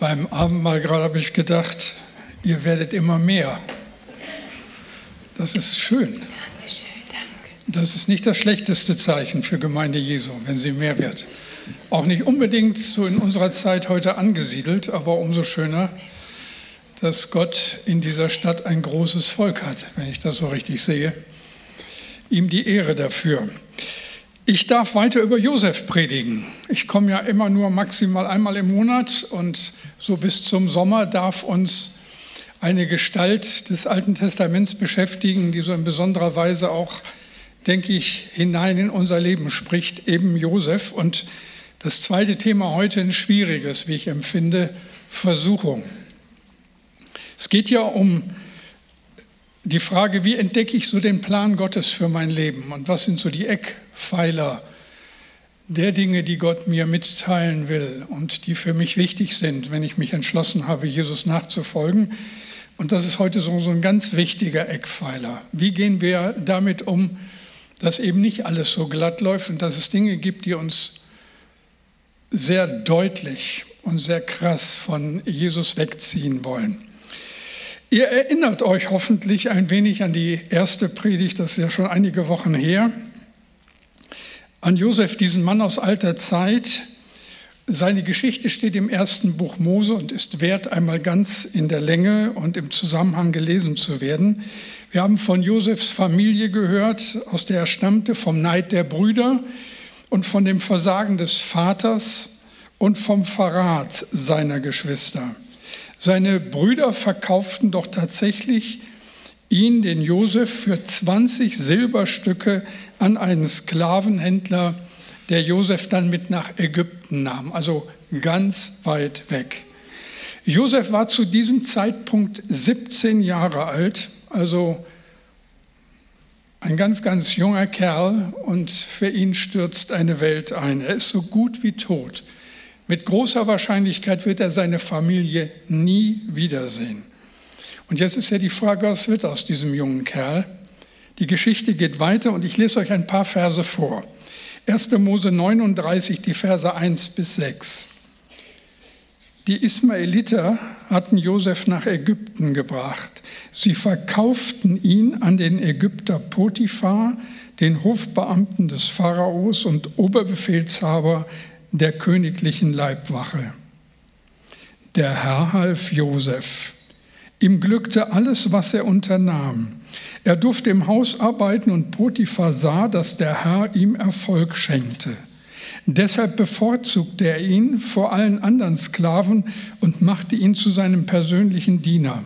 Beim Abendmahl gerade habe ich gedacht, ihr werdet immer mehr. Das ist schön. Das ist nicht das schlechteste Zeichen für Gemeinde Jesu, wenn sie mehr wird. Auch nicht unbedingt so in unserer Zeit heute angesiedelt, aber umso schöner, dass Gott in dieser Stadt ein großes Volk hat, wenn ich das so richtig sehe. Ihm die Ehre dafür. Ich darf weiter über Josef predigen. Ich komme ja immer nur maximal einmal im Monat und so bis zum Sommer darf uns eine Gestalt des Alten Testaments beschäftigen, die so in besonderer Weise auch, denke ich, hinein in unser Leben spricht, eben Josef. Und das zweite Thema heute ein schwieriges, wie ich empfinde, Versuchung. Es geht ja um die Frage, wie entdecke ich so den Plan Gottes für mein Leben und was sind so die Eckpfeiler der Dinge, die Gott mir mitteilen will und die für mich wichtig sind, wenn ich mich entschlossen habe, Jesus nachzufolgen. Und das ist heute so, so ein ganz wichtiger Eckpfeiler. Wie gehen wir damit um, dass eben nicht alles so glatt läuft und dass es Dinge gibt, die uns sehr deutlich und sehr krass von Jesus wegziehen wollen. Ihr erinnert euch hoffentlich ein wenig an die erste Predigt, das ist ja schon einige Wochen her, an Josef, diesen Mann aus alter Zeit. Seine Geschichte steht im ersten Buch Mose und ist wert, einmal ganz in der Länge und im Zusammenhang gelesen zu werden. Wir haben von Josefs Familie gehört, aus der er stammte, vom Neid der Brüder und von dem Versagen des Vaters und vom Verrat seiner Geschwister. Seine Brüder verkauften doch tatsächlich ihn, den Josef, für 20 Silberstücke an einen Sklavenhändler, der Josef dann mit nach Ägypten nahm, also ganz weit weg. Josef war zu diesem Zeitpunkt 17 Jahre alt, also ein ganz, ganz junger Kerl und für ihn stürzt eine Welt ein. Er ist so gut wie tot. Mit großer Wahrscheinlichkeit wird er seine Familie nie wiedersehen. Und jetzt ist ja die Frage, was wird aus diesem jungen Kerl? Die Geschichte geht weiter und ich lese euch ein paar Verse vor. 1. Mose 39, die Verse 1 bis 6. Die Ismaeliter hatten Josef nach Ägypten gebracht. Sie verkauften ihn an den Ägypter Potiphar, den Hofbeamten des Pharaos und Oberbefehlshaber der königlichen Leibwache. Der Herr half Josef. Ihm glückte alles, was er unternahm. Er durfte im Haus arbeiten und Potiphar sah, dass der Herr ihm Erfolg schenkte. Deshalb bevorzugte er ihn vor allen anderen Sklaven und machte ihn zu seinem persönlichen Diener.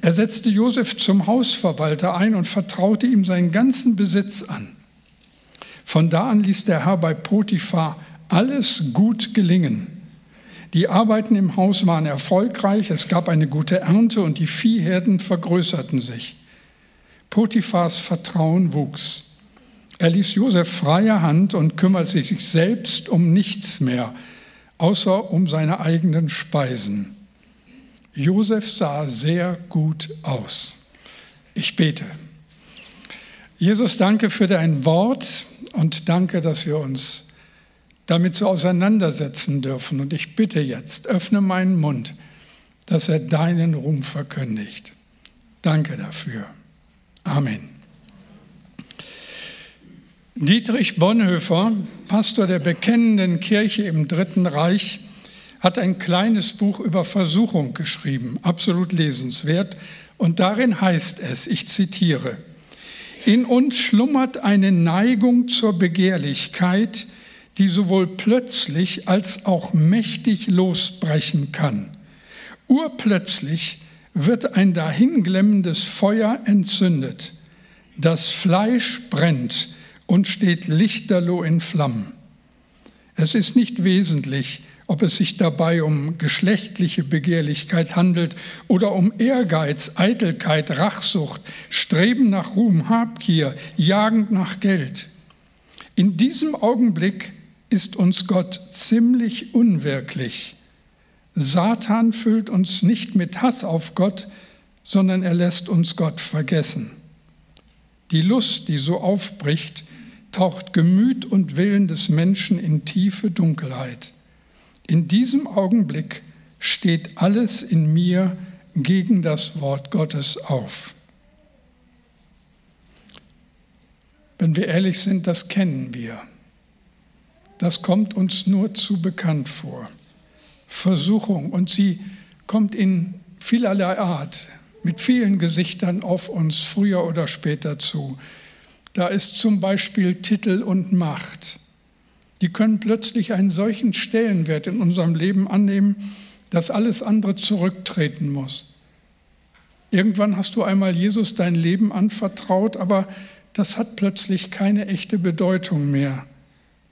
Er setzte Josef zum Hausverwalter ein und vertraute ihm seinen ganzen Besitz an. Von da an ließ der Herr bei Potiphar alles gut gelingen. Die Arbeiten im Haus waren erfolgreich, es gab eine gute Ernte und die Viehherden vergrößerten sich. Potiphars Vertrauen wuchs. Er ließ Josef freie Hand und kümmerte sich selbst um nichts mehr, außer um seine eigenen Speisen. Josef sah sehr gut aus. Ich bete. Jesus, danke für dein Wort und danke, dass wir uns damit so auseinandersetzen dürfen. Und ich bitte jetzt, öffne meinen Mund, dass er deinen Ruhm verkündigt. Danke dafür. Amen. Dietrich Bonhoeffer, Pastor der bekennenden Kirche im Dritten Reich, hat ein kleines Buch über Versuchung geschrieben, absolut lesenswert. Und darin heißt es, ich zitiere, in uns schlummert eine Neigung zur Begehrlichkeit, die sowohl plötzlich als auch mächtig losbrechen kann. Urplötzlich wird ein dahinglemmendes Feuer entzündet. Das Fleisch brennt und steht lichterloh in Flammen. Es ist nicht wesentlich, ob es sich dabei um geschlechtliche Begehrlichkeit handelt oder um Ehrgeiz, Eitelkeit, Rachsucht, Streben nach Ruhm, Habgier, Jagend nach Geld. In diesem Augenblick ist uns Gott ziemlich unwirklich. Satan füllt uns nicht mit Hass auf Gott, sondern er lässt uns Gott vergessen. Die Lust, die so aufbricht, taucht Gemüt und Willen des Menschen in tiefe Dunkelheit. In diesem Augenblick steht alles in mir gegen das Wort Gottes auf. Wenn wir ehrlich sind, das kennen wir. Das kommt uns nur zu bekannt vor. Versuchung und sie kommt in vielerlei Art, mit vielen Gesichtern auf uns früher oder später zu. Da ist zum Beispiel Titel und Macht. Die können plötzlich einen solchen Stellenwert in unserem Leben annehmen, dass alles andere zurücktreten muss. Irgendwann hast du einmal Jesus dein Leben anvertraut, aber das hat plötzlich keine echte Bedeutung mehr.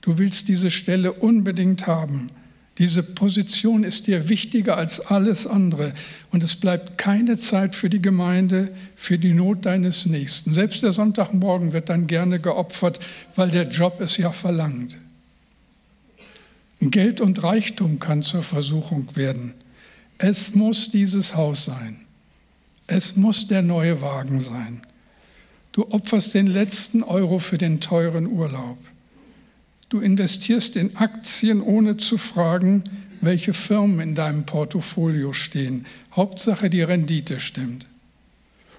Du willst diese Stelle unbedingt haben. Diese Position ist dir wichtiger als alles andere und es bleibt keine Zeit für die Gemeinde, für die Not deines Nächsten. Selbst der Sonntagmorgen wird dann gerne geopfert, weil der Job es ja verlangt. Geld und Reichtum kann zur Versuchung werden. Es muss dieses Haus sein. Es muss der neue Wagen sein. Du opferst den letzten Euro für den teuren Urlaub. Du investierst in Aktien, ohne zu fragen, welche Firmen in deinem Portfolio stehen. Hauptsache, die Rendite stimmt.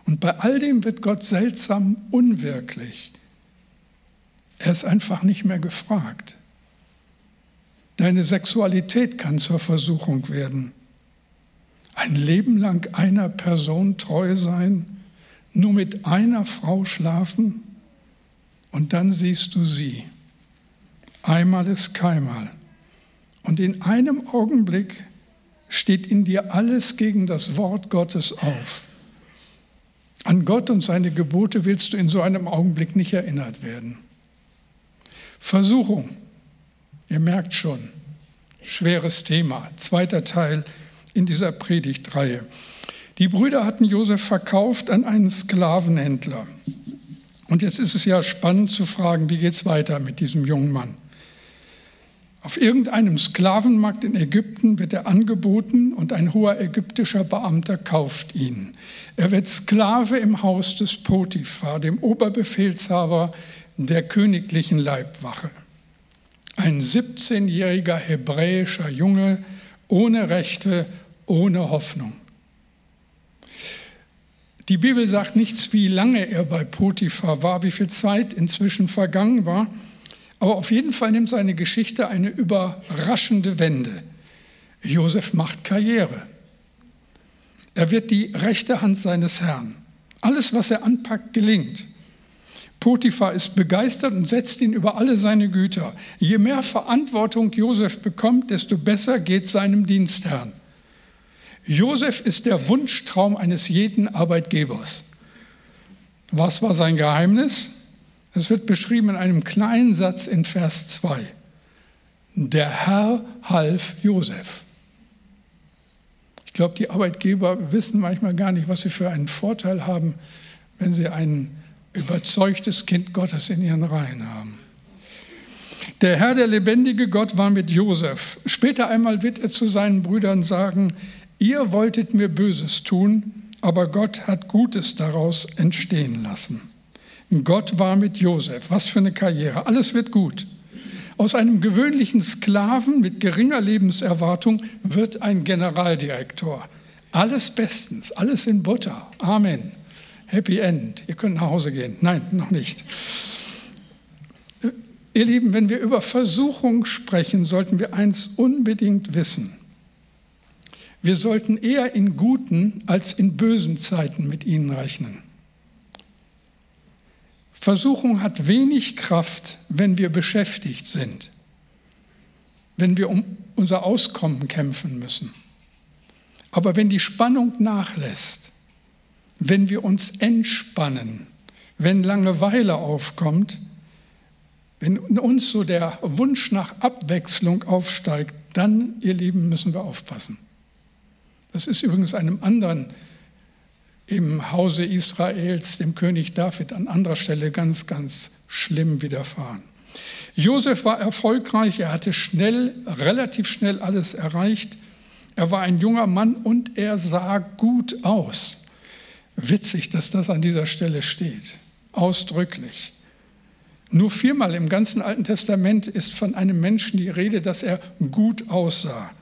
Und bei all dem wird Gott seltsam unwirklich. Er ist einfach nicht mehr gefragt. Deine Sexualität kann zur Versuchung werden. Ein Leben lang einer Person treu sein, nur mit einer Frau schlafen und dann siehst du sie. Einmal ist keinmal. Und in einem Augenblick steht in dir alles gegen das Wort Gottes auf. An Gott und seine Gebote willst du in so einem Augenblick nicht erinnert werden. Versuchung, ihr merkt schon, schweres Thema, zweiter Teil in dieser Predigtreihe. Die Brüder hatten Josef verkauft an einen Sklavenhändler. Und jetzt ist es ja spannend zu fragen, wie geht es weiter mit diesem jungen Mann? Auf irgendeinem Sklavenmarkt in Ägypten wird er angeboten und ein hoher ägyptischer Beamter kauft ihn. Er wird Sklave im Haus des Potiphar, dem Oberbefehlshaber der königlichen Leibwache. Ein 17-jähriger hebräischer Junge ohne Rechte, ohne Hoffnung. Die Bibel sagt nichts, wie lange er bei Potiphar war, wie viel Zeit inzwischen vergangen war. Aber auf jeden Fall nimmt seine Geschichte eine überraschende Wende. Josef macht Karriere. Er wird die rechte Hand seines Herrn. Alles, was er anpackt, gelingt. Potiphar ist begeistert und setzt ihn über alle seine Güter. Je mehr Verantwortung Josef bekommt, desto besser geht seinem Dienstherrn. Josef ist der Wunschtraum eines jeden Arbeitgebers. Was war sein Geheimnis? Es wird beschrieben in einem kleinen Satz in Vers 2. Der Herr half Josef. Ich glaube, die Arbeitgeber wissen manchmal gar nicht, was sie für einen Vorteil haben, wenn sie ein überzeugtes Kind Gottes in ihren Reihen haben. Der Herr, der lebendige Gott, war mit Josef. Später einmal wird er zu seinen Brüdern sagen, ihr wolltet mir Böses tun, aber Gott hat Gutes daraus entstehen lassen. Gott war mit Josef. Was für eine Karriere. Alles wird gut. Aus einem gewöhnlichen Sklaven mit geringer Lebenserwartung wird ein Generaldirektor. Alles bestens, alles in Butter. Amen. Happy End. Ihr könnt nach Hause gehen. Nein, noch nicht. Ihr Lieben, wenn wir über Versuchung sprechen, sollten wir eins unbedingt wissen. Wir sollten eher in guten als in bösen Zeiten mit ihnen rechnen. Versuchung hat wenig Kraft, wenn wir beschäftigt sind, wenn wir um unser Auskommen kämpfen müssen. Aber wenn die Spannung nachlässt, wenn wir uns entspannen, wenn Langeweile aufkommt, wenn in uns so der Wunsch nach Abwechslung aufsteigt, dann, ihr Lieben, müssen wir aufpassen. Das ist übrigens einem anderen im Hause Israels, dem König David, an anderer Stelle ganz, ganz schlimm widerfahren. Josef war erfolgreich, er hatte schnell, relativ schnell alles erreicht. Er war ein junger Mann und er sah gut aus. Witzig, dass das an dieser Stelle steht. Ausdrücklich. Nur viermal im ganzen Alten Testament ist von einem Menschen die Rede, dass er gut aussah.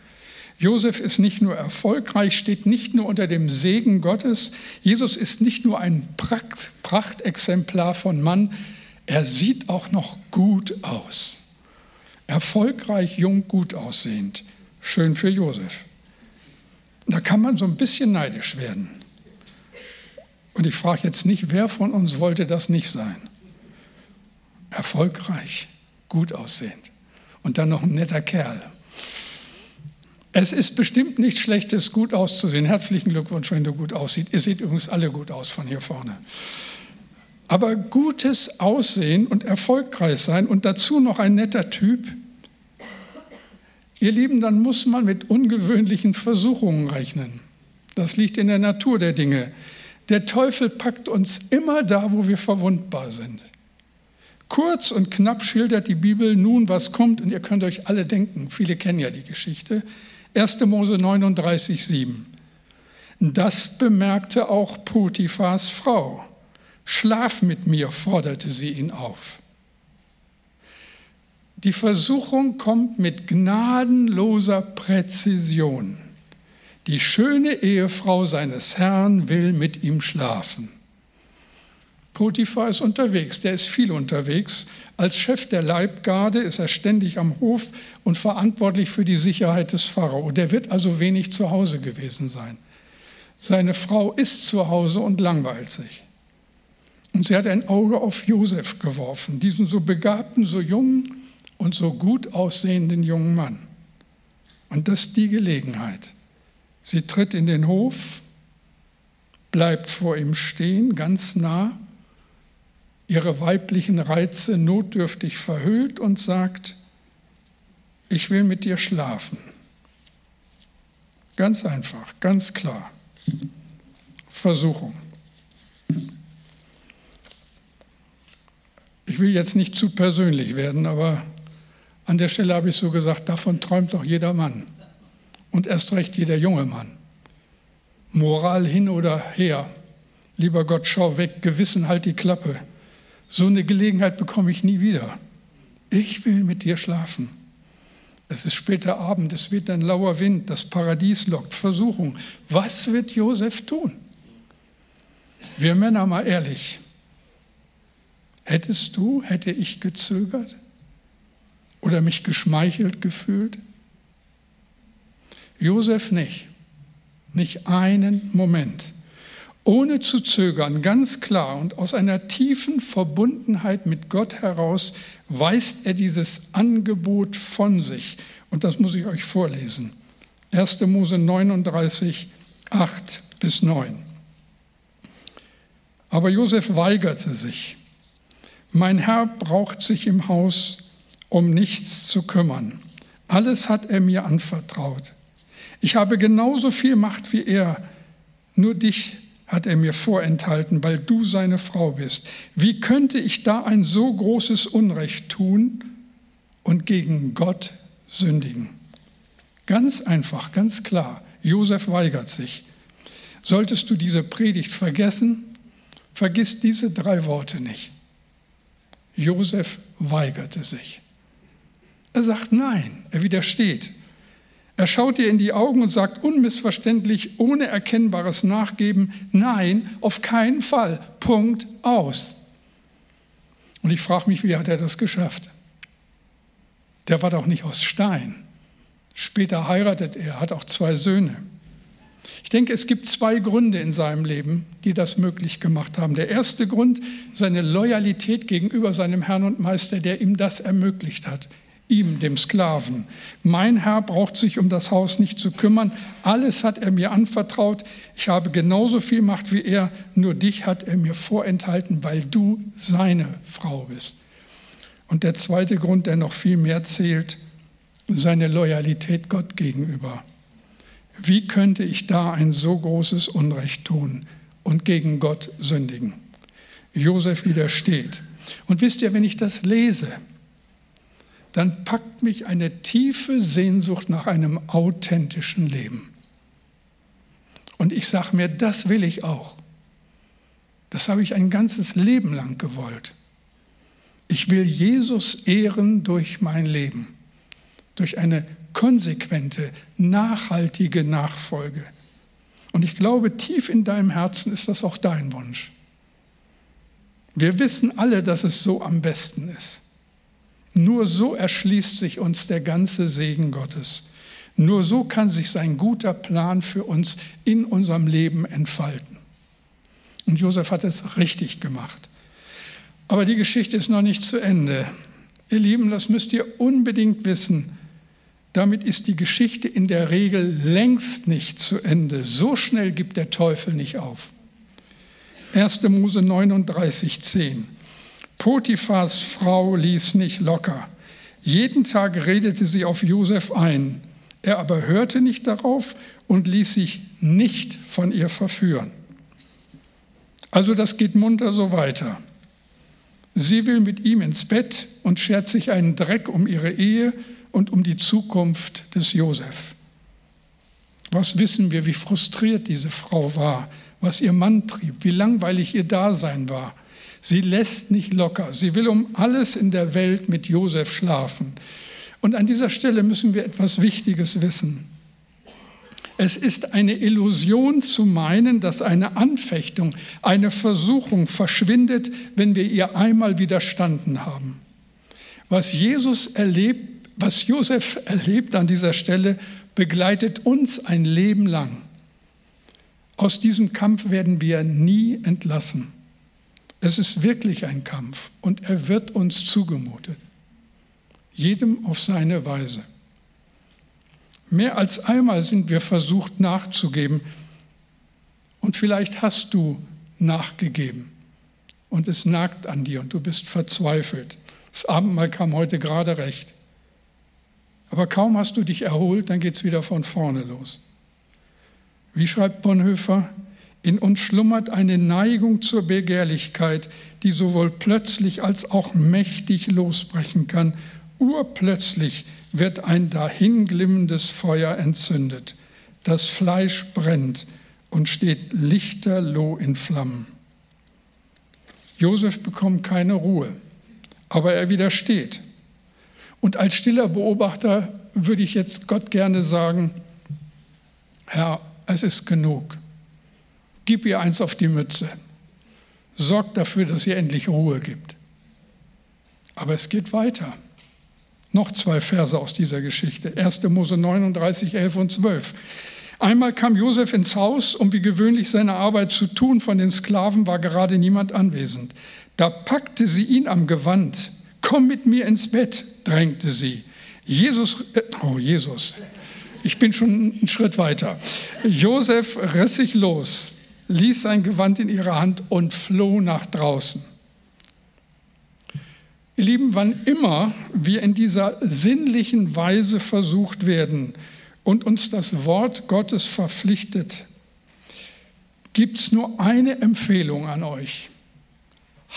Josef ist nicht nur erfolgreich, steht nicht nur unter dem Segen Gottes. Jesus ist nicht nur ein Prachtexemplar von Mann, er sieht auch noch gut aus. Erfolgreich, jung, gut aussehend. Schön für Josef. Da kann man so ein bisschen neidisch werden. Und ich frage jetzt nicht, wer von uns wollte das nicht sein? Erfolgreich, gut aussehend und dann noch ein netter Kerl. Es ist bestimmt nichts Schlechtes, gut auszusehen. Herzlichen Glückwunsch, wenn du gut aussiehst. Ihr seht übrigens alle gut aus von hier vorne. Aber gutes Aussehen und erfolgreich sein und dazu noch ein netter Typ, ihr Lieben, dann muss man mit ungewöhnlichen Versuchungen rechnen. Das liegt in der Natur der Dinge. Der Teufel packt uns immer da, wo wir verwundbar sind. Kurz und knapp schildert die Bibel nun, was kommt, und ihr könnt euch alle denken, viele kennen ja die Geschichte. 1. Mose 39, 7. Das bemerkte auch Potiphas Frau. Schlaf mit mir, forderte sie ihn auf. Die Versuchung kommt mit gnadenloser Präzision. Die schöne Ehefrau seines Herrn will mit ihm schlafen. Potiphar ist unterwegs, der ist viel unterwegs. Als Chef der Leibgarde ist er ständig am Hof und verantwortlich für die Sicherheit des Pharao. Der wird also wenig zu Hause gewesen sein. Seine Frau ist zu Hause und langweilt sich. Und sie hat ein Auge auf Josef geworfen, diesen so begabten, so jungen und so gut aussehenden jungen Mann. Und das ist die Gelegenheit. Sie tritt in den Hof, bleibt vor ihm stehen, ganz nah, ihre weiblichen Reize notdürftig verhüllt und sagt, ich will mit dir schlafen. Ganz einfach, ganz klar. Versuchung. Ich will jetzt nicht zu persönlich werden, aber an der Stelle habe ich so gesagt, davon träumt doch jeder Mann und erst recht jeder junge Mann. Moral hin oder her. Lieber Gott, schau weg, Gewissen halt die Klappe. So eine Gelegenheit bekomme ich nie wieder. Ich will mit dir schlafen. Es ist später Abend, es wird ein lauer Wind, das Paradies lockt, Versuchung. Was wird Josef tun? Wir Männer mal ehrlich, Hättest du, hätte ich gezögert oder mich geschmeichelt gefühlt? Josef nicht, nicht einen Moment. Ohne zu zögern, ganz klar und aus einer tiefen Verbundenheit mit Gott heraus weist er dieses Angebot von sich. Und das muss ich euch vorlesen. 1. Mose 39, 8 bis 9. Aber Josef weigerte sich. Mein Herr braucht sich im Haus um nichts zu kümmern. Alles hat er mir anvertraut. Ich habe genauso viel Macht wie er, nur dich hat er mir vorenthalten, weil du seine Frau bist. Wie könnte ich da ein so großes Unrecht tun und gegen Gott sündigen? Ganz einfach, ganz klar. Josef weigert sich. Solltest du diese Predigt vergessen, vergiss diese drei Worte nicht. Josef weigerte sich. Er sagt nein, er widersteht. Er schaut dir in die Augen und sagt unmissverständlich, ohne erkennbares Nachgeben, nein, auf keinen Fall, Punkt aus. Und ich frage mich, wie hat er das geschafft? Der war doch nicht aus Stein. Später heiratet er, hat auch zwei Söhne. Ich denke, es gibt zwei Gründe in seinem Leben, die das möglich gemacht haben. Der erste Grund, seine Loyalität gegenüber seinem Herrn und Meister, der ihm das ermöglicht hat. Ihm, dem Sklaven. Mein Herr braucht sich um das Haus nicht zu kümmern. Alles hat er mir anvertraut. Ich habe genauso viel Macht wie er. Nur dich hat er mir vorenthalten, weil du seine Frau bist. Und der zweite Grund, der noch viel mehr zählt, seine Loyalität Gott gegenüber. Wie könnte ich da ein so großes Unrecht tun und gegen Gott sündigen? Josef widersteht. Und wisst ihr, wenn ich das lese, dann packt mich eine tiefe Sehnsucht nach einem authentischen Leben. Und ich sage mir, das will ich auch. Das habe ich ein ganzes Leben lang gewollt. Ich will Jesus ehren durch mein Leben, durch eine konsequente, nachhaltige Nachfolge. Und ich glaube, tief in deinem Herzen ist das auch dein Wunsch. Wir wissen alle, dass es so am besten ist. Nur so erschließt sich uns der ganze Segen Gottes. Nur so kann sich sein guter Plan für uns in unserem Leben entfalten. Und Josef hat es richtig gemacht. Aber die Geschichte ist noch nicht zu Ende. Ihr Lieben, das müsst ihr unbedingt wissen. Damit ist die Geschichte in der Regel längst nicht zu Ende. So schnell gibt der Teufel nicht auf. 1. Mose 39, 10. Potiphas Frau ließ nicht locker. Jeden Tag redete sie auf Josef ein. Er aber hörte nicht darauf und ließ sich nicht von ihr verführen. Also das geht munter so weiter. Sie will mit ihm ins Bett und schert sich einen Dreck um ihre Ehe und um die Zukunft des Josef. Was wissen wir, wie frustriert diese Frau war, was ihr Mann trieb, wie langweilig ihr Dasein war. Sie lässt nicht locker. Sie will um alles in der Welt mit Josef schlafen. Und an dieser Stelle müssen wir etwas Wichtiges wissen. Es ist eine Illusion zu meinen, dass eine Anfechtung, eine Versuchung verschwindet, wenn wir ihr einmal widerstanden haben. Was Jesus erlebt, was Josef erlebt an dieser Stelle, begleitet uns ein Leben lang. Aus diesem Kampf werden wir nie entlassen. Es ist wirklich ein Kampf und er wird uns zugemutet jedem auf seine Weise. Mehr als einmal sind wir versucht nachzugeben und vielleicht hast du nachgegeben und es nagt an dir und du bist verzweifelt. Das Abendmahl kam heute gerade recht. Aber kaum hast du dich erholt, dann geht es wieder von vorne los. Wie schreibt Bonhoeffer, in uns schlummert eine Neigung zur Begehrlichkeit, die sowohl plötzlich als auch mächtig losbrechen kann Urplötzlich wird ein dahinglimmendes Feuer entzündet. Das Fleisch brennt und steht lichterloh in Flammen. Josef bekommt keine Ruhe, aber er widersteht. Und als stiller Beobachter würde ich jetzt Gott gerne sagen, Herr, es ist genug. Gib ihr eins auf die Mütze. Sorg dafür, dass ihr endlich Ruhe gibt. Aber es geht weiter. Noch zwei Verse aus dieser Geschichte. 1. Mose 39, 11 und 12. Einmal kam Josef ins Haus, um wie gewöhnlich seine Arbeit zu tun. Von den Sklaven war gerade niemand anwesend. Da packte sie ihn am Gewand. Komm mit mir ins Bett, drängte sie. Jesus, äh, oh Jesus, ich bin schon einen Schritt weiter. Josef riss sich los, ließ sein Gewand in ihre Hand und floh nach draußen. Ihr Lieben, wann immer wir in dieser sinnlichen Weise versucht werden und uns das Wort Gottes verpflichtet, gibt es nur eine Empfehlung an euch.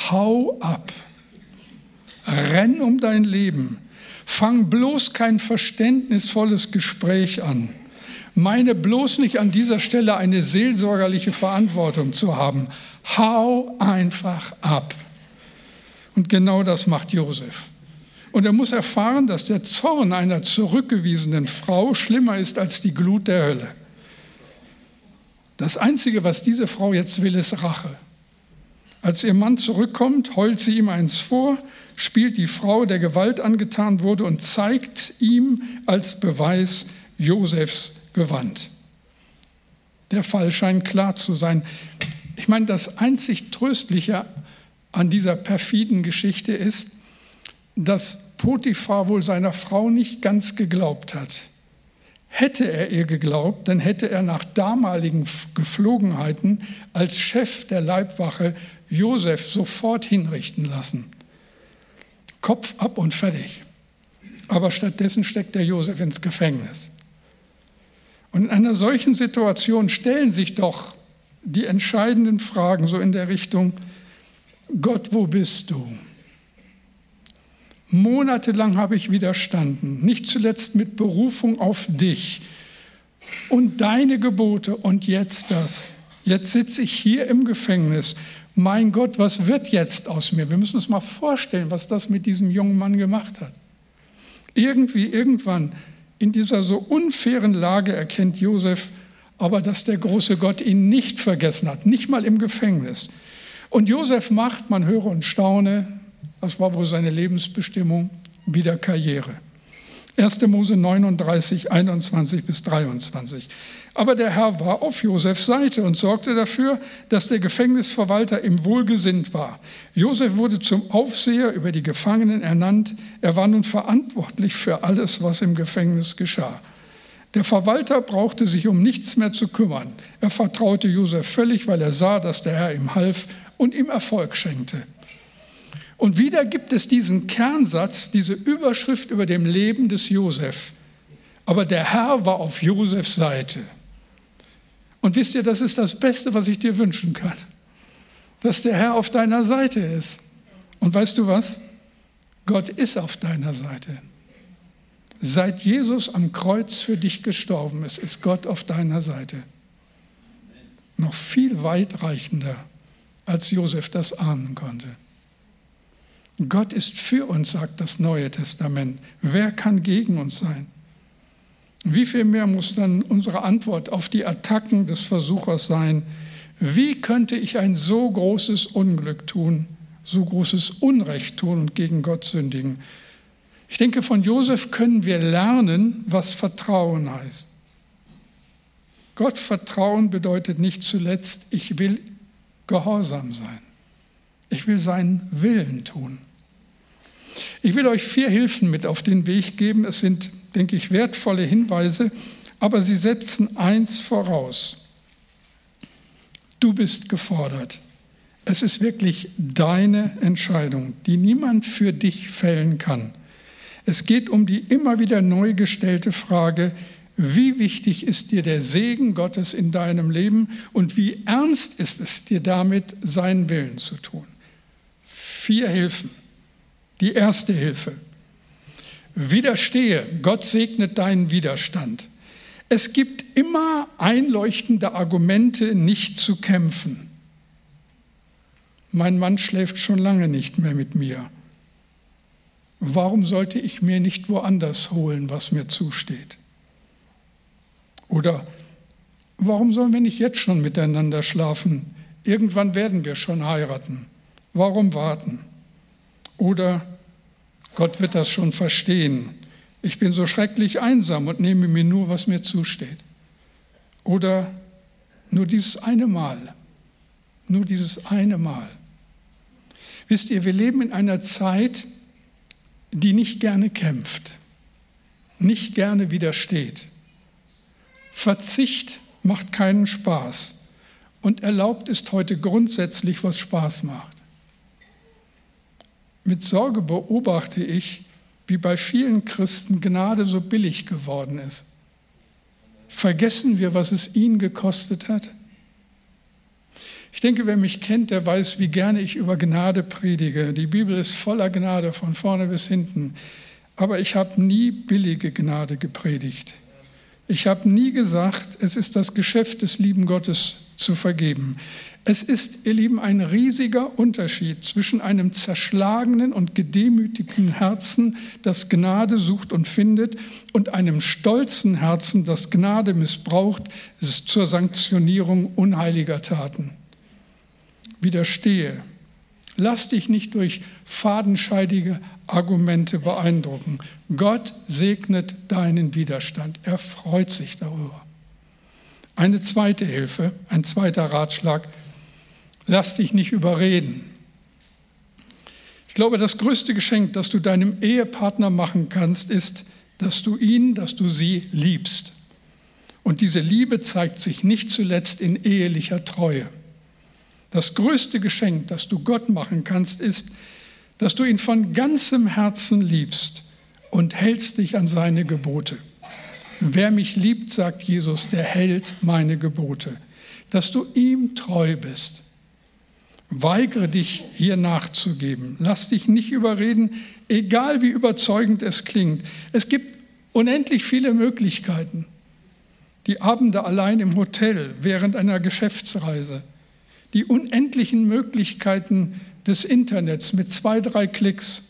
Hau ab. Renn um dein Leben. Fang bloß kein verständnisvolles Gespräch an. Meine bloß nicht an dieser Stelle eine seelsorgerliche Verantwortung zu haben. Hau einfach ab. Und genau das macht Josef. Und er muss erfahren, dass der Zorn einer zurückgewiesenen Frau schlimmer ist als die Glut der Hölle. Das Einzige, was diese Frau jetzt will, ist Rache. Als ihr Mann zurückkommt, heult sie ihm eins vor, spielt die Frau, der Gewalt angetan wurde, und zeigt ihm als Beweis Josefs Gewand. Der Fall scheint klar zu sein. Ich meine, das einzig Tröstliche an dieser perfiden Geschichte ist, dass Potiphar wohl seiner Frau nicht ganz geglaubt hat. Hätte er ihr geglaubt, dann hätte er nach damaligen Geflogenheiten als Chef der Leibwache Josef sofort hinrichten lassen. Kopf ab und fertig. Aber stattdessen steckt der Josef ins Gefängnis. Und in einer solchen Situation stellen sich doch die entscheidenden Fragen so in der Richtung, Gott, wo bist du? Monatelang habe ich widerstanden, nicht zuletzt mit Berufung auf dich und deine Gebote und jetzt das. Jetzt sitze ich hier im Gefängnis. Mein Gott, was wird jetzt aus mir? Wir müssen uns mal vorstellen, was das mit diesem jungen Mann gemacht hat. Irgendwie, irgendwann In dieser so unfairen Lage erkennt Josef aber, dass der große Gott ihn nicht vergessen hat, nicht mal im Gefängnis. Und Josef macht, man höre und staune, das war wohl seine Lebensbestimmung, wieder Karriere. 1. Mose 39, 21 bis 23. Aber der Herr war auf Josefs Seite und sorgte dafür, dass der Gefängnisverwalter ihm wohlgesinnt war. Josef wurde zum Aufseher über die Gefangenen ernannt. Er war nun verantwortlich für alles, was im Gefängnis geschah. Der Verwalter brauchte sich um nichts mehr zu kümmern. Er vertraute Josef völlig, weil er sah, dass der Herr ihm half und ihm Erfolg schenkte. Und wieder gibt es diesen Kernsatz, diese Überschrift über dem Leben des Josef. Aber der Herr war auf Josefs Seite. Und wisst ihr, das ist das Beste, was ich dir wünschen kann. Dass der Herr auf deiner Seite ist. Und weißt du was? Gott ist auf deiner Seite. Seit Jesus am Kreuz für dich gestorben ist, ist Gott auf deiner Seite. Noch viel weitreichender, als Josef das ahnen konnte. Gott ist für uns, sagt das Neue Testament. Wer kann gegen uns sein? Wie viel mehr muss dann unsere Antwort auf die Attacken des Versuchers sein? Wie könnte ich ein so großes Unglück tun, so großes Unrecht tun und gegen Gott sündigen? Ich denke, von Josef können wir lernen, was Vertrauen heißt. Gott vertrauen bedeutet nicht zuletzt, ich will gehorsam sein. Ich will seinen Willen tun. Ich will euch vier Hilfen mit auf den Weg geben. Es sind, denke ich, wertvolle Hinweise, aber sie setzen eins voraus. Du bist gefordert. Es ist wirklich deine Entscheidung, die niemand für dich fällen kann. Es geht um die immer wieder neu gestellte Frage, wie wichtig ist dir der Segen Gottes in deinem Leben und wie ernst ist es dir damit, seinen Willen zu tun? Vier Hilfen. Die erste Hilfe. Widerstehe. Gott segnet deinen Widerstand. Es gibt immer einleuchtende Argumente, nicht zu kämpfen. Mein Mann schläft schon lange nicht mehr mit mir. Warum sollte ich mir nicht woanders holen, was mir zusteht? Oder warum sollen wir nicht jetzt schon miteinander schlafen? Irgendwann werden wir schon heiraten. Warum warten? Oder Gott wird das schon verstehen. Ich bin so schrecklich einsam und nehme mir nur, was mir zusteht. Oder nur dieses eine Mal. Nur dieses eine Mal. Wisst ihr, wir leben in einer Zeit, die nicht gerne kämpft, nicht gerne widersteht. Verzicht macht keinen Spaß und erlaubt ist heute grundsätzlich, was Spaß macht. Mit Sorge beobachte ich, wie bei vielen Christen Gnade so billig geworden ist. Vergessen wir, was es ihn gekostet hat? Ich denke, wer mich kennt, der weiß, wie gerne ich über Gnade predige. Die Bibel ist voller Gnade von vorne bis hinten. Aber ich habe nie billige Gnade gepredigt. Ich habe nie gesagt, es ist das Geschäft des lieben Gottes zu vergeben. Es ist, ihr Lieben, ein riesiger Unterschied zwischen einem zerschlagenen und gedemütigten Herzen, das Gnade sucht und findet, und einem stolzen Herzen, das Gnade missbraucht zur Sanktionierung unheiliger Taten. Widerstehe. Lass dich nicht durch fadenscheidige Argumente beeindrucken. Gott segnet deinen Widerstand. Er freut sich darüber. Eine zweite Hilfe, ein zweiter Ratschlag, Lass dich nicht überreden. Ich glaube, das größte Geschenk, das du deinem Ehepartner machen kannst, ist, dass du ihn, dass du sie liebst. Und diese Liebe zeigt sich nicht zuletzt in ehelicher Treue. Das größte Geschenk, das du Gott machen kannst, ist, dass du ihn von ganzem Herzen liebst und hältst dich an seine Gebote. Wer mich liebt, sagt Jesus, der hält meine Gebote. Dass du ihm treu bist. Weigere dich, hier nachzugeben. Lass dich nicht überreden, egal wie überzeugend es klingt. Es gibt unendlich viele Möglichkeiten. Die Abende allein im Hotel während einer Geschäftsreise. Die unendlichen Möglichkeiten des Internets mit zwei, drei Klicks.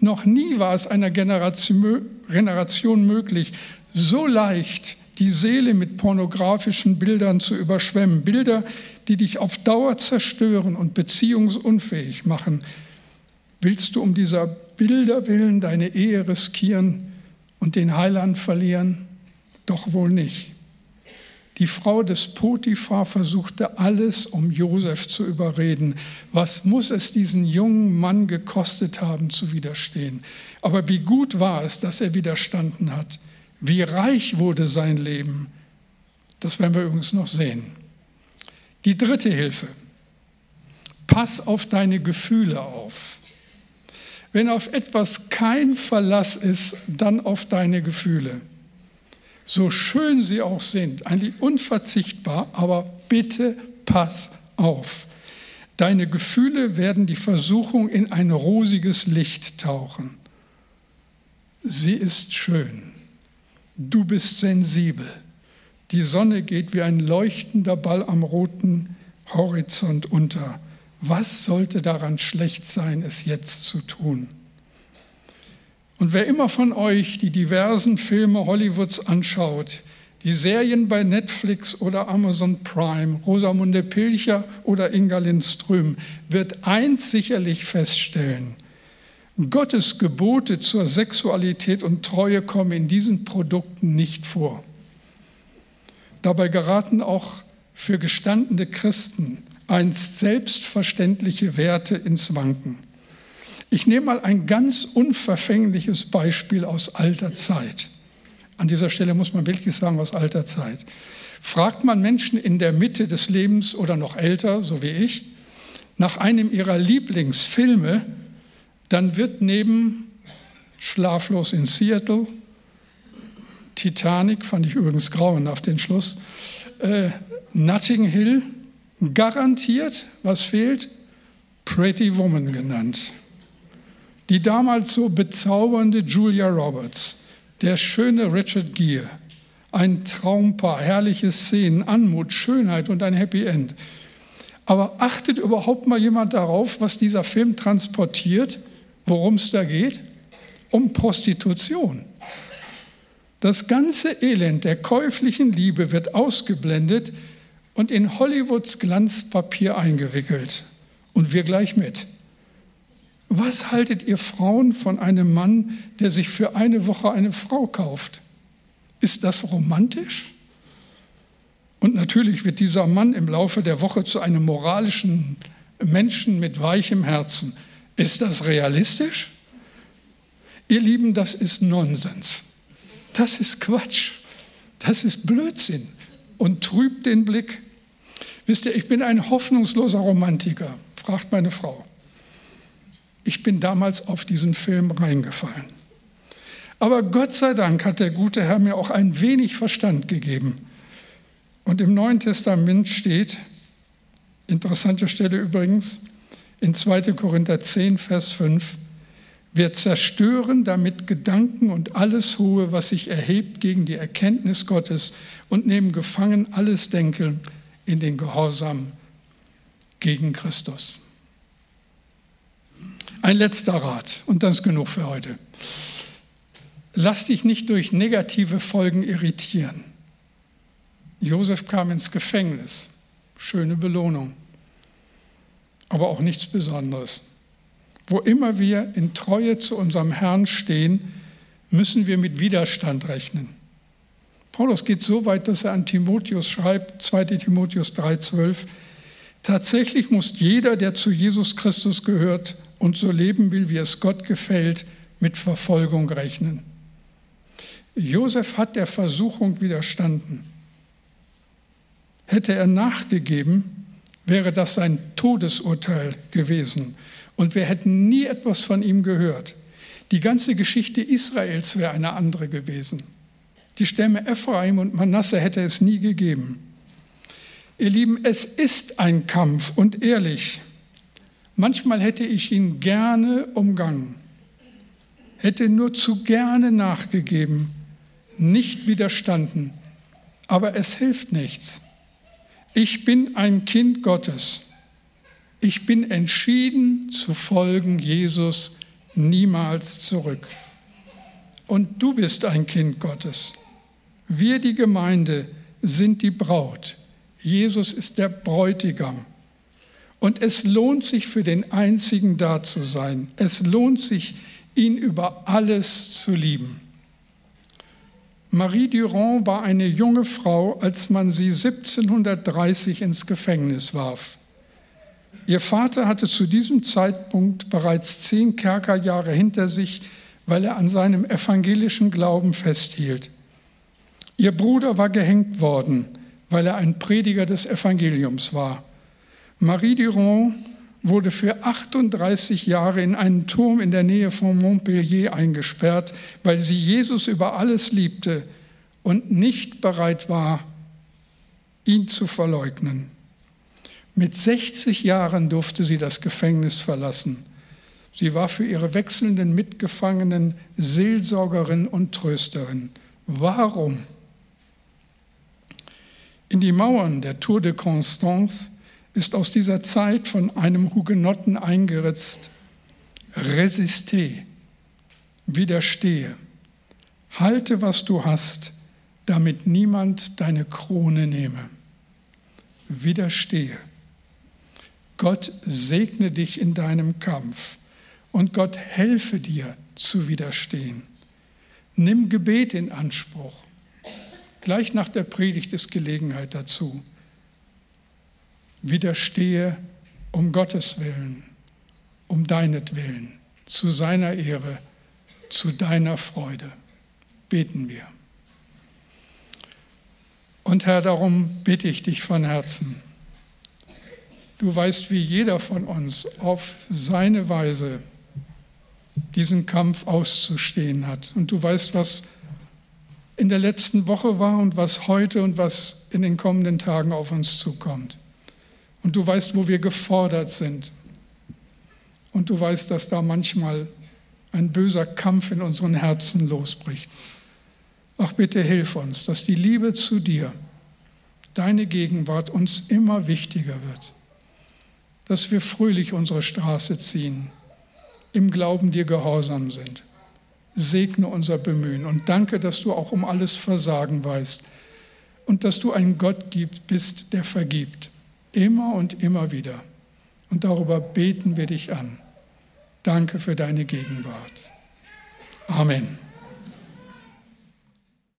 Noch nie war es einer Generation möglich, so leicht die Seele mit pornografischen Bildern zu überschwemmen. Bilder, die dich auf Dauer zerstören und beziehungsunfähig machen. Willst du um dieser Bilder willen deine Ehe riskieren und den Heiland verlieren? Doch wohl nicht. Die Frau des Potiphar versuchte alles, um Josef zu überreden. Was muss es diesen jungen Mann gekostet haben, zu widerstehen? Aber wie gut war es, dass er widerstanden hat. Wie reich wurde sein Leben. Das werden wir übrigens noch sehen. Die dritte Hilfe. Pass auf deine Gefühle auf. Wenn auf etwas kein Verlass ist, dann auf deine Gefühle so schön sie auch sind, eigentlich unverzichtbar, aber bitte pass auf. Deine Gefühle werden die Versuchung in ein rosiges Licht tauchen. Sie ist schön. Du bist sensibel. Die Sonne geht wie ein leuchtender Ball am roten Horizont unter. Was sollte daran schlecht sein, es jetzt zu tun? Und wer immer von euch die diversen Filme Hollywoods anschaut, die Serien bei Netflix oder Amazon Prime, Rosamunde Pilcher oder Inga Lindström, wird eins sicherlich feststellen. Gottes Gebote zur Sexualität und Treue kommen in diesen Produkten nicht vor. Dabei geraten auch für gestandene Christen einst selbstverständliche Werte ins Wanken. Ich nehme mal ein ganz unverfängliches Beispiel aus alter Zeit. An dieser Stelle muss man wirklich sagen, aus alter Zeit. Fragt man Menschen in der Mitte des Lebens oder noch älter, so wie ich, nach einem ihrer Lieblingsfilme, dann wird neben Schlaflos in Seattle, Titanic, fand ich übrigens grauenhaft den Schluss, äh, Notting Hill, garantiert, was fehlt, Pretty Woman genannt. Die damals so bezaubernde Julia Roberts, der schöne Richard Gere, ein Traumpaar, herrliche Szenen, Anmut, Schönheit und ein Happy End. Aber achtet überhaupt mal jemand darauf, was dieser Film transportiert, worum es da geht? Um Prostitution. Das ganze Elend der käuflichen Liebe wird ausgeblendet und in Hollywoods Glanzpapier eingewickelt. Und wir gleich mit. Was haltet ihr Frauen von einem Mann, der sich für eine Woche eine Frau kauft? Ist das romantisch? Und natürlich wird dieser Mann im Laufe der Woche zu einem moralischen Menschen mit weichem Herzen. Ist das realistisch? Ihr Lieben, das ist Nonsens. Das ist Quatsch. Das ist Blödsinn und trübt den Blick. Wisst ihr, ich bin ein hoffnungsloser Romantiker, fragt meine Frau. Ich bin damals auf diesen Film reingefallen. Aber Gott sei Dank hat der gute Herr mir auch ein wenig Verstand gegeben. Und im Neuen Testament steht, interessante Stelle übrigens, in 2. Korinther 10, Vers 5, wir zerstören damit Gedanken und alles Hohe, was sich erhebt gegen die Erkenntnis Gottes und nehmen gefangen alles Denken in den Gehorsam gegen Christus. Ein letzter Rat und dann ist genug für heute. Lass dich nicht durch negative Folgen irritieren. Josef kam ins Gefängnis. Schöne Belohnung. Aber auch nichts Besonderes. Wo immer wir in Treue zu unserem Herrn stehen, müssen wir mit Widerstand rechnen. Paulus geht so weit, dass er an Timotheus schreibt, 2 Timotheus 3,12, tatsächlich muss jeder, der zu Jesus Christus gehört, und so leben will, wie es Gott gefällt, mit Verfolgung rechnen. Josef hat der Versuchung widerstanden. Hätte er nachgegeben, wäre das sein Todesurteil gewesen und wir hätten nie etwas von ihm gehört. Die ganze Geschichte Israels wäre eine andere gewesen. Die Stämme Ephraim und Manasse hätte es nie gegeben. Ihr Lieben, es ist ein Kampf und ehrlich. Manchmal hätte ich ihn gerne umgangen, hätte nur zu gerne nachgegeben, nicht widerstanden, aber es hilft nichts. Ich bin ein Kind Gottes. Ich bin entschieden zu folgen Jesus niemals zurück. Und du bist ein Kind Gottes. Wir, die Gemeinde, sind die Braut. Jesus ist der Bräutigam. Und es lohnt sich für den Einzigen da zu sein. Es lohnt sich, ihn über alles zu lieben. Marie Durand war eine junge Frau, als man sie 1730 ins Gefängnis warf. Ihr Vater hatte zu diesem Zeitpunkt bereits zehn Kerkerjahre hinter sich, weil er an seinem evangelischen Glauben festhielt. Ihr Bruder war gehängt worden, weil er ein Prediger des Evangeliums war. Marie Durand wurde für 38 Jahre in einen Turm in der Nähe von Montpellier eingesperrt, weil sie Jesus über alles liebte und nicht bereit war, ihn zu verleugnen. Mit 60 Jahren durfte sie das Gefängnis verlassen. Sie war für ihre wechselnden Mitgefangenen Seelsorgerin und Trösterin. Warum? In die Mauern der Tour de Constance ist aus dieser Zeit von einem Hugenotten eingeritzt. Resiste, widerstehe, halte, was du hast, damit niemand deine Krone nehme. Widerstehe. Gott segne dich in deinem Kampf und Gott helfe dir zu widerstehen. Nimm Gebet in Anspruch. Gleich nach der Predigt ist Gelegenheit dazu widerstehe um Gottes Willen, um deinetwillen, zu seiner Ehre, zu deiner Freude. Beten wir. Und Herr, darum bitte ich dich von Herzen. Du weißt, wie jeder von uns auf seine Weise diesen Kampf auszustehen hat. Und du weißt, was in der letzten Woche war und was heute und was in den kommenden Tagen auf uns zukommt. Und du weißt, wo wir gefordert sind. Und du weißt, dass da manchmal ein böser Kampf in unseren Herzen losbricht. Ach bitte hilf uns, dass die Liebe zu dir, deine Gegenwart uns immer wichtiger wird. Dass wir fröhlich unsere Straße ziehen, im Glauben dir gehorsam sind. Segne unser Bemühen und danke, dass du auch um alles Versagen weißt und dass du ein Gott bist, der vergibt. Immer und immer wieder. Und darüber beten wir dich an. Danke für deine Gegenwart. Amen.